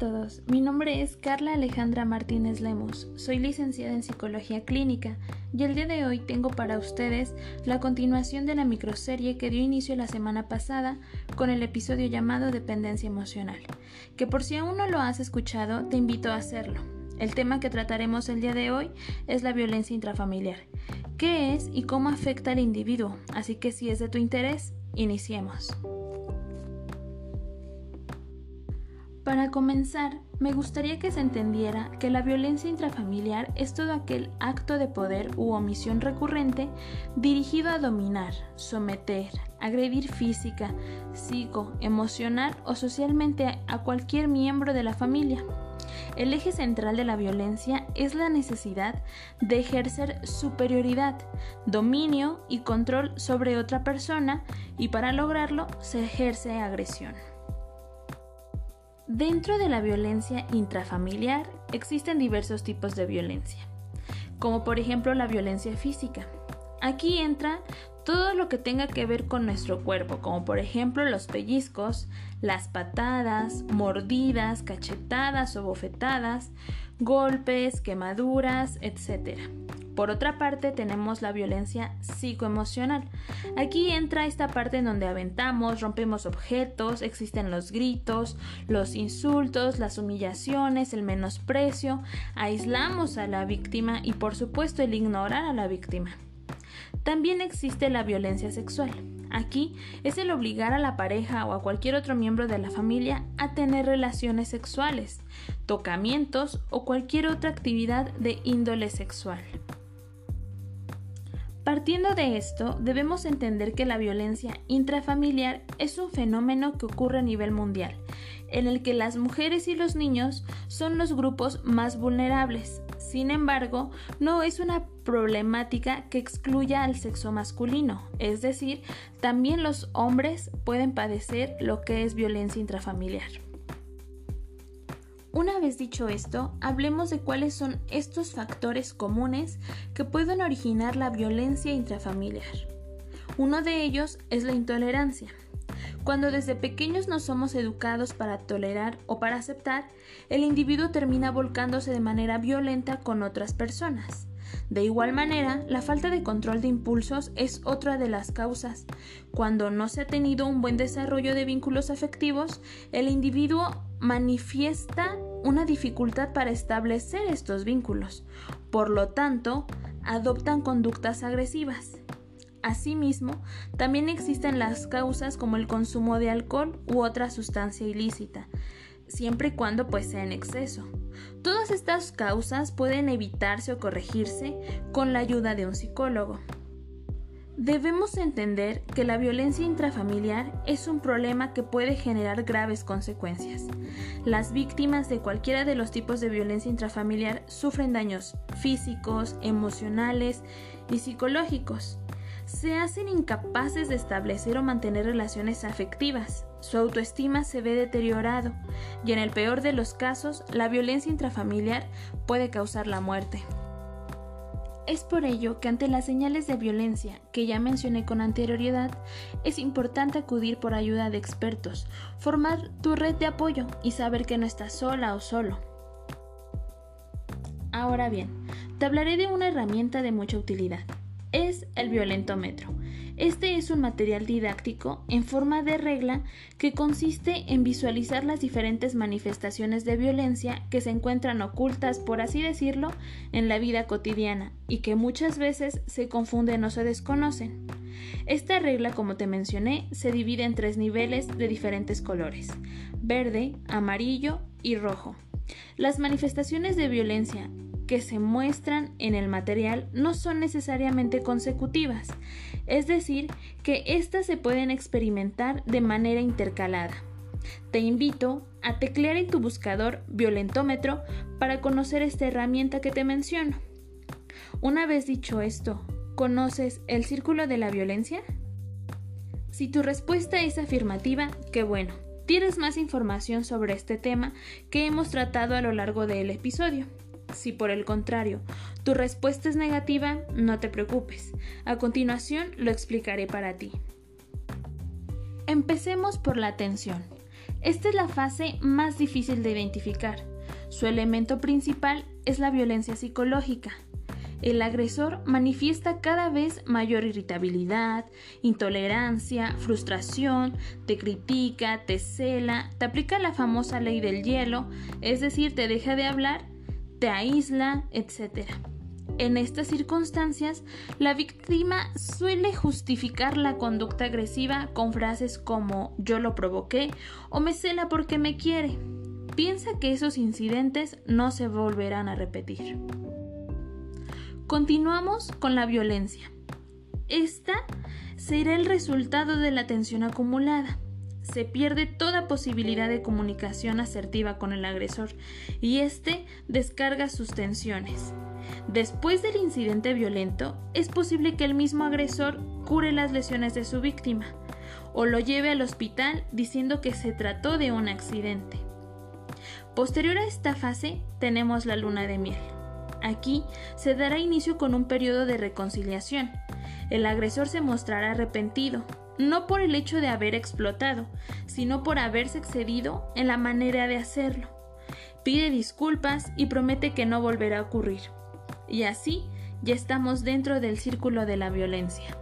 todos, mi nombre es Carla Alejandra Martínez Lemos, soy licenciada en Psicología Clínica y el día de hoy tengo para ustedes la continuación de la microserie que dio inicio la semana pasada con el episodio llamado Dependencia Emocional, que por si aún no lo has escuchado te invito a hacerlo. El tema que trataremos el día de hoy es la violencia intrafamiliar. ¿Qué es y cómo afecta al individuo? Así que si es de tu interés, iniciemos. Para comenzar, me gustaría que se entendiera que la violencia intrafamiliar es todo aquel acto de poder u omisión recurrente dirigido a dominar, someter, agredir física, psico, emocional o socialmente a cualquier miembro de la familia. El eje central de la violencia es la necesidad de ejercer superioridad, dominio y control sobre otra persona y para lograrlo se ejerce agresión. Dentro de la violencia intrafamiliar existen diversos tipos de violencia, como por ejemplo la violencia física. Aquí entra todo lo que tenga que ver con nuestro cuerpo, como por ejemplo los pellizcos, las patadas, mordidas, cachetadas o bofetadas, golpes, quemaduras, etc. Por otra parte tenemos la violencia psicoemocional. Aquí entra esta parte en donde aventamos, rompemos objetos, existen los gritos, los insultos, las humillaciones, el menosprecio, aislamos a la víctima y por supuesto el ignorar a la víctima. También existe la violencia sexual. Aquí es el obligar a la pareja o a cualquier otro miembro de la familia a tener relaciones sexuales, tocamientos o cualquier otra actividad de índole sexual. Partiendo de esto, debemos entender que la violencia intrafamiliar es un fenómeno que ocurre a nivel mundial, en el que las mujeres y los niños son los grupos más vulnerables. Sin embargo, no es una problemática que excluya al sexo masculino, es decir, también los hombres pueden padecer lo que es violencia intrafamiliar. Una vez dicho esto, hablemos de cuáles son estos factores comunes que pueden originar la violencia intrafamiliar. Uno de ellos es la intolerancia. Cuando desde pequeños no somos educados para tolerar o para aceptar, el individuo termina volcándose de manera violenta con otras personas. De igual manera, la falta de control de impulsos es otra de las causas. Cuando no se ha tenido un buen desarrollo de vínculos afectivos, el individuo manifiesta una dificultad para establecer estos vínculos. Por lo tanto, adoptan conductas agresivas. Asimismo, también existen las causas como el consumo de alcohol u otra sustancia ilícita, siempre y cuando pues sea en exceso. Todas estas causas pueden evitarse o corregirse con la ayuda de un psicólogo. Debemos entender que la violencia intrafamiliar es un problema que puede generar graves consecuencias. Las víctimas de cualquiera de los tipos de violencia intrafamiliar sufren daños físicos, emocionales y psicológicos se hacen incapaces de establecer o mantener relaciones afectivas. Su autoestima se ve deteriorado y en el peor de los casos, la violencia intrafamiliar puede causar la muerte. Es por ello que ante las señales de violencia que ya mencioné con anterioridad, es importante acudir por ayuda de expertos, formar tu red de apoyo y saber que no estás sola o solo. Ahora bien, te hablaré de una herramienta de mucha utilidad, es el violentómetro. Este es un material didáctico en forma de regla que consiste en visualizar las diferentes manifestaciones de violencia que se encuentran ocultas, por así decirlo, en la vida cotidiana y que muchas veces se confunden o se desconocen. Esta regla, como te mencioné, se divide en tres niveles de diferentes colores, verde, amarillo y rojo. Las manifestaciones de violencia que se muestran en el material no son necesariamente consecutivas, es decir, que éstas se pueden experimentar de manera intercalada. Te invito a teclear en tu buscador violentómetro para conocer esta herramienta que te menciono. Una vez dicho esto, ¿conoces el círculo de la violencia? Si tu respuesta es afirmativa, qué bueno. Tienes más información sobre este tema que hemos tratado a lo largo del episodio. Si por el contrario tu respuesta es negativa, no te preocupes. A continuación lo explicaré para ti. Empecemos por la atención. Esta es la fase más difícil de identificar. Su elemento principal es la violencia psicológica. El agresor manifiesta cada vez mayor irritabilidad, intolerancia, frustración, te critica, te cela, te aplica la famosa ley del hielo, es decir, te deja de hablar, te aísla, etc. En estas circunstancias, la víctima suele justificar la conducta agresiva con frases como yo lo provoqué o me cela porque me quiere. Piensa que esos incidentes no se volverán a repetir. Continuamos con la violencia. Esta será el resultado de la tensión acumulada. Se pierde toda posibilidad de comunicación asertiva con el agresor y éste descarga sus tensiones. Después del incidente violento, es posible que el mismo agresor cure las lesiones de su víctima o lo lleve al hospital diciendo que se trató de un accidente. Posterior a esta fase tenemos la luna de miel. Aquí se dará inicio con un periodo de reconciliación. El agresor se mostrará arrepentido, no por el hecho de haber explotado, sino por haberse excedido en la manera de hacerlo. Pide disculpas y promete que no volverá a ocurrir y así ya estamos dentro del círculo de la violencia.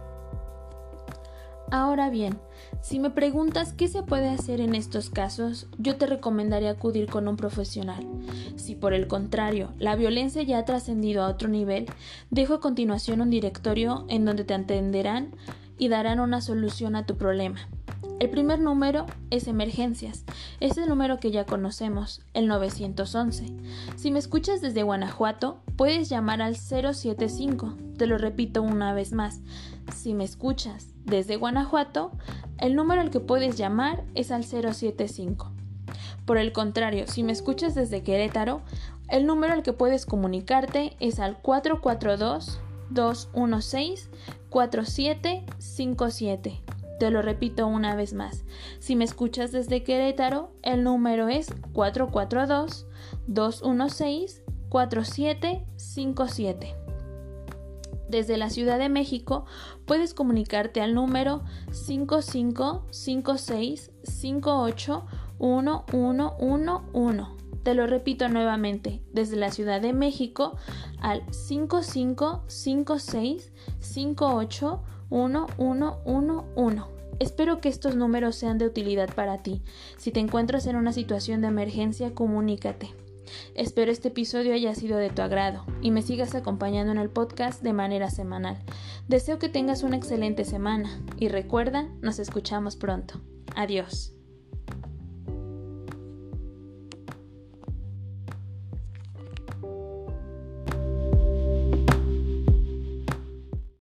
Ahora bien, si me preguntas qué se puede hacer en estos casos, yo te recomendaría acudir con un profesional. Si por el contrario la violencia ya ha trascendido a otro nivel, dejo a continuación un directorio en donde te atenderán y darán una solución a tu problema. El primer número es emergencias. Es el número que ya conocemos, el 911. Si me escuchas desde Guanajuato, puedes llamar al 075. Te lo repito una vez más. Si me escuchas desde Guanajuato, el número al que puedes llamar es al 075. Por el contrario, si me escuchas desde Querétaro, el número al que puedes comunicarte es al 442 216 4757. Te lo repito una vez más. Si me escuchas desde Querétaro, el número es 442-216-4757. Desde la Ciudad de México puedes comunicarte al número 5556581111. Te lo repito nuevamente, desde la Ciudad de México al 5556581111. 1111. Espero que estos números sean de utilidad para ti. Si te encuentras en una situación de emergencia, comunícate. Espero este episodio haya sido de tu agrado y me sigas acompañando en el podcast de manera semanal. Deseo que tengas una excelente semana y recuerda, nos escuchamos pronto. Adiós.